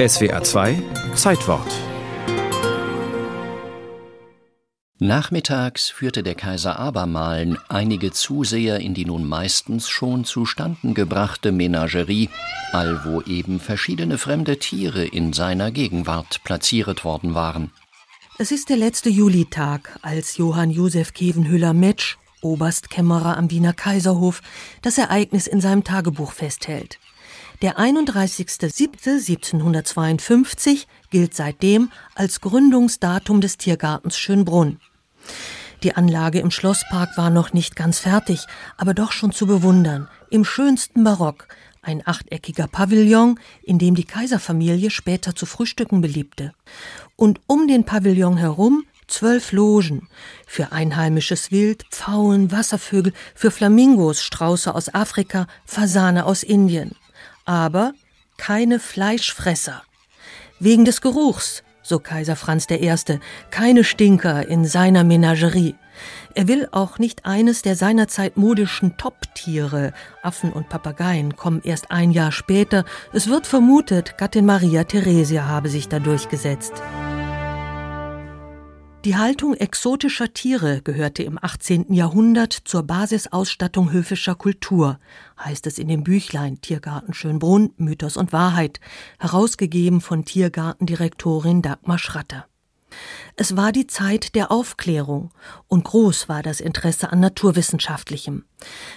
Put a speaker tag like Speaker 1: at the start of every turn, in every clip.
Speaker 1: SWA 2 Zeitwort
Speaker 2: Nachmittags führte der Kaiser abermalen einige Zuseher in die nun meistens schon zustanden gebrachte Menagerie, allwo eben verschiedene fremde Tiere in seiner Gegenwart platziert worden waren.
Speaker 3: Es ist der letzte Julitag, als Johann Josef Kevenhüller-Metsch, Oberstkämmerer am Wiener Kaiserhof, das Ereignis in seinem Tagebuch festhält. Der 31.07.1752 gilt seitdem als Gründungsdatum des Tiergartens Schönbrunn. Die Anlage im Schlosspark war noch nicht ganz fertig, aber doch schon zu bewundern. Im schönsten Barock, ein achteckiger Pavillon, in dem die Kaiserfamilie später zu frühstücken beliebte. Und um den Pavillon herum zwölf Logen für einheimisches Wild, Pfauen, Wasservögel, für Flamingos, Strauße aus Afrika, Fasane aus Indien aber keine Fleischfresser. Wegen des Geruchs, so Kaiser Franz I., keine Stinker in seiner Menagerie. Er will auch nicht eines der seinerzeit modischen Top-Tiere. Affen und Papageien kommen erst ein Jahr später. Es wird vermutet, Gattin Maria Theresia habe sich da durchgesetzt. Die Haltung exotischer Tiere gehörte im 18. Jahrhundert zur Basisausstattung höfischer Kultur, heißt es in dem Büchlein Tiergarten Schönbrunn, Mythos und Wahrheit, herausgegeben von Tiergartendirektorin Dagmar Schratter. Es war die Zeit der Aufklärung und groß war das Interesse an Naturwissenschaftlichem.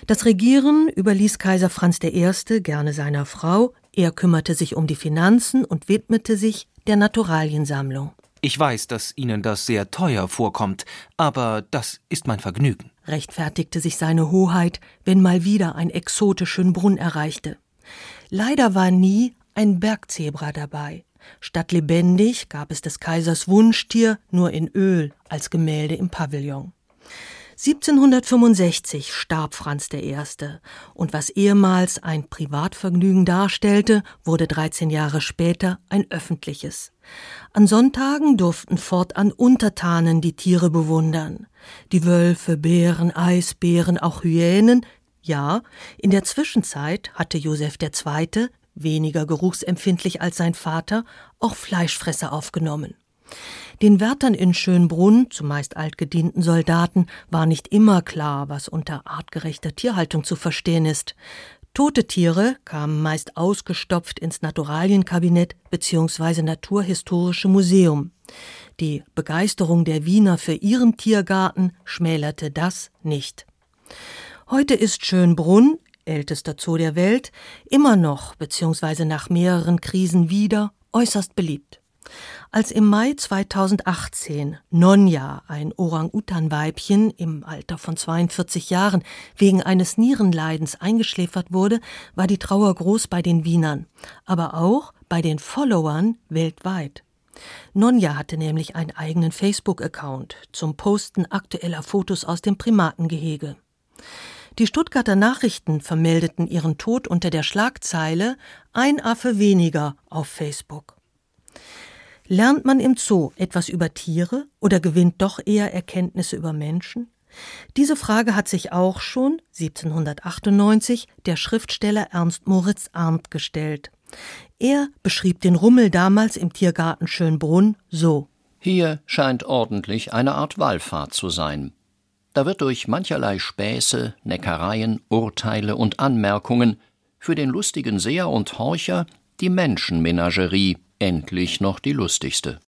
Speaker 3: Das Regieren überließ Kaiser Franz I. gerne seiner Frau, er kümmerte sich um die Finanzen und widmete sich der Naturaliensammlung.
Speaker 4: Ich weiß, dass Ihnen das sehr teuer vorkommt, aber das ist mein Vergnügen,
Speaker 3: rechtfertigte sich seine Hoheit, wenn mal wieder ein exotischen Brunn erreichte. Leider war nie ein Bergzebra dabei. Statt lebendig gab es des Kaisers Wunschtier nur in Öl als Gemälde im Pavillon. 1765 starb Franz I. und was ehemals ein Privatvergnügen darstellte, wurde 13 Jahre später ein öffentliches. An Sonntagen durften fortan Untertanen die Tiere bewundern. Die Wölfe, Bären, Eisbären, auch Hyänen. Ja, in der Zwischenzeit hatte Joseph II., weniger geruchsempfindlich als sein Vater, auch Fleischfresser aufgenommen. Den Wärtern in Schönbrunn, zumeist altgedienten Soldaten, war nicht immer klar, was unter artgerechter Tierhaltung zu verstehen ist. Tote Tiere kamen meist ausgestopft ins Naturalienkabinett bzw. Naturhistorische Museum. Die Begeisterung der Wiener für ihren Tiergarten schmälerte das nicht. Heute ist Schönbrunn, ältester Zoo der Welt, immer noch bzw. nach mehreren Krisen wieder äußerst beliebt. Als im Mai 2018 Nonja, ein Orang-Utan-Weibchen im Alter von 42 Jahren, wegen eines Nierenleidens eingeschläfert wurde, war die Trauer groß bei den Wienern, aber auch bei den Followern weltweit. Nonja hatte nämlich einen eigenen Facebook-Account zum Posten aktueller Fotos aus dem Primatengehege. Die Stuttgarter Nachrichten vermeldeten ihren Tod unter der Schlagzeile Ein Affe weniger auf Facebook. Lernt man im Zoo etwas über Tiere oder gewinnt doch eher Erkenntnisse über Menschen? Diese Frage hat sich auch schon 1798 der Schriftsteller Ernst Moritz Arndt gestellt. Er beschrieb den Rummel damals im Tiergarten Schönbrunn so
Speaker 2: Hier scheint ordentlich eine Art Wallfahrt zu sein. Da wird durch mancherlei Späße, Neckereien, Urteile und Anmerkungen für den lustigen Seher und Horcher die Menschenmenagerie endlich noch die lustigste.